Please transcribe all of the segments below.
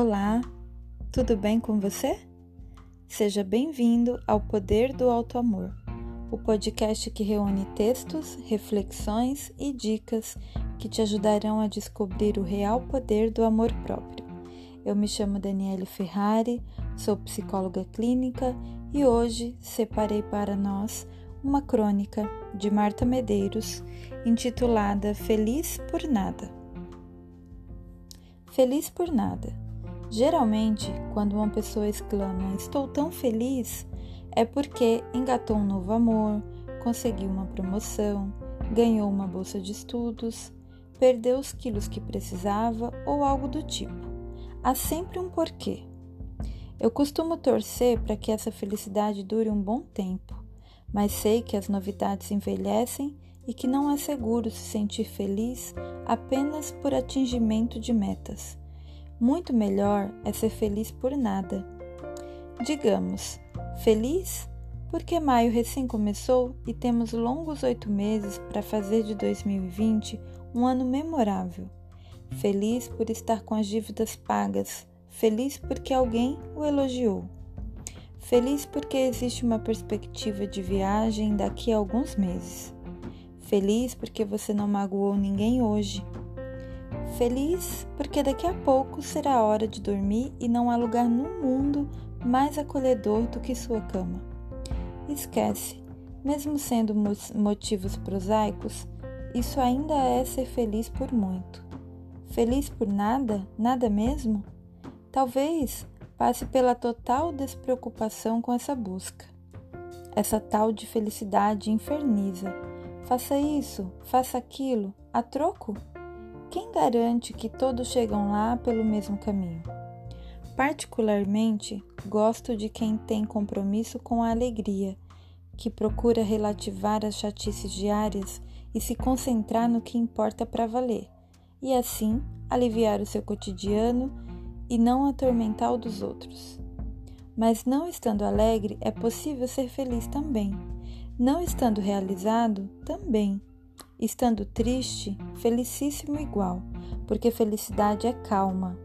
Olá, tudo bem com você? Seja bem-vindo ao Poder do Alto Amor, o podcast que reúne textos, reflexões e dicas que te ajudarão a descobrir o real poder do amor próprio. Eu me chamo Daniele Ferrari, sou psicóloga clínica e hoje separei para nós uma crônica de Marta Medeiros intitulada Feliz por Nada. Feliz por nada Geralmente, quando uma pessoa exclama Estou tão feliz, é porque engatou um novo amor, conseguiu uma promoção, ganhou uma bolsa de estudos, perdeu os quilos que precisava ou algo do tipo. Há sempre um porquê. Eu costumo torcer para que essa felicidade dure um bom tempo, mas sei que as novidades envelhecem e que não é seguro se sentir feliz apenas por atingimento de metas muito melhor é ser feliz por nada. Digamos, feliz porque maio recém começou e temos longos oito meses para fazer de 2020 um ano memorável. Feliz por estar com as dívidas pagas. Feliz porque alguém o elogiou. Feliz porque existe uma perspectiva de viagem daqui a alguns meses. Feliz porque você não magoou ninguém hoje. Feliz porque daqui a pouco será hora de dormir e não há lugar no mundo mais acolhedor do que sua cama. Esquece, mesmo sendo motivos prosaicos, isso ainda é ser feliz por muito. Feliz por nada? Nada mesmo? Talvez passe pela total despreocupação com essa busca. Essa tal de felicidade inferniza. Faça isso, faça aquilo, a troco? Quem garante que todos chegam lá pelo mesmo caminho? Particularmente, gosto de quem tem compromisso com a alegria, que procura relativar as chatices diárias e se concentrar no que importa para valer, e assim aliviar o seu cotidiano e não atormentar o dos outros. Mas não estando alegre, é possível ser feliz também. Não estando realizado, também. Estando triste, felicíssimo igual, porque felicidade é calma.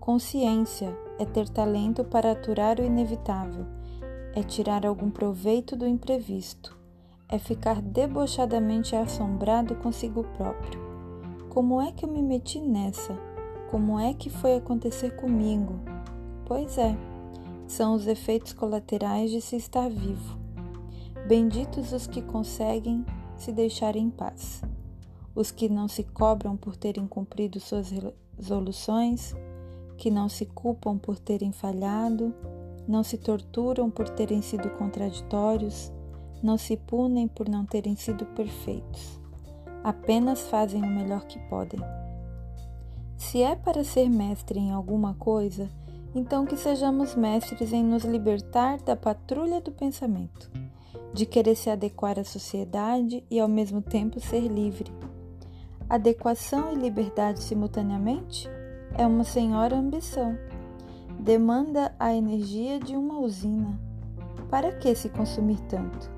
Consciência é ter talento para aturar o inevitável, é tirar algum proveito do imprevisto, é ficar debochadamente assombrado consigo próprio. Como é que eu me meti nessa? Como é que foi acontecer comigo? Pois é, são os efeitos colaterais de se estar vivo. Benditos os que conseguem se deixarem em paz. Os que não se cobram por terem cumprido suas resoluções, que não se culpam por terem falhado, não se torturam por terem sido contraditórios, não se punem por não terem sido perfeitos. Apenas fazem o melhor que podem. Se é para ser mestre em alguma coisa, então que sejamos mestres em nos libertar da patrulha do pensamento de querer se adequar à sociedade e ao mesmo tempo ser livre. Adequação e liberdade simultaneamente é uma senhora ambição. Demanda a energia de uma usina. Para que se consumir tanto?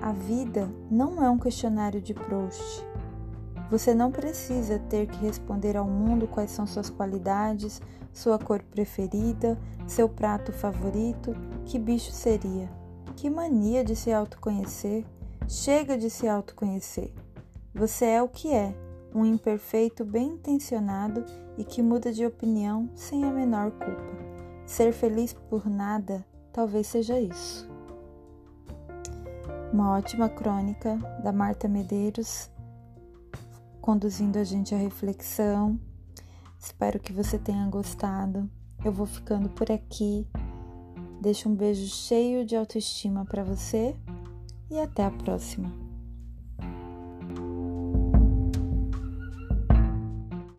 A vida não é um questionário de Proust. Você não precisa ter que responder ao mundo quais são suas qualidades, sua cor preferida, seu prato favorito, que bicho seria. Que mania de se autoconhecer! Chega de se autoconhecer. Você é o que é, um imperfeito bem intencionado e que muda de opinião sem a menor culpa. Ser feliz por nada talvez seja isso. Uma ótima crônica da Marta Medeiros, conduzindo a gente à reflexão. Espero que você tenha gostado. Eu vou ficando por aqui. Deixo um beijo cheio de autoestima para você e até a próxima.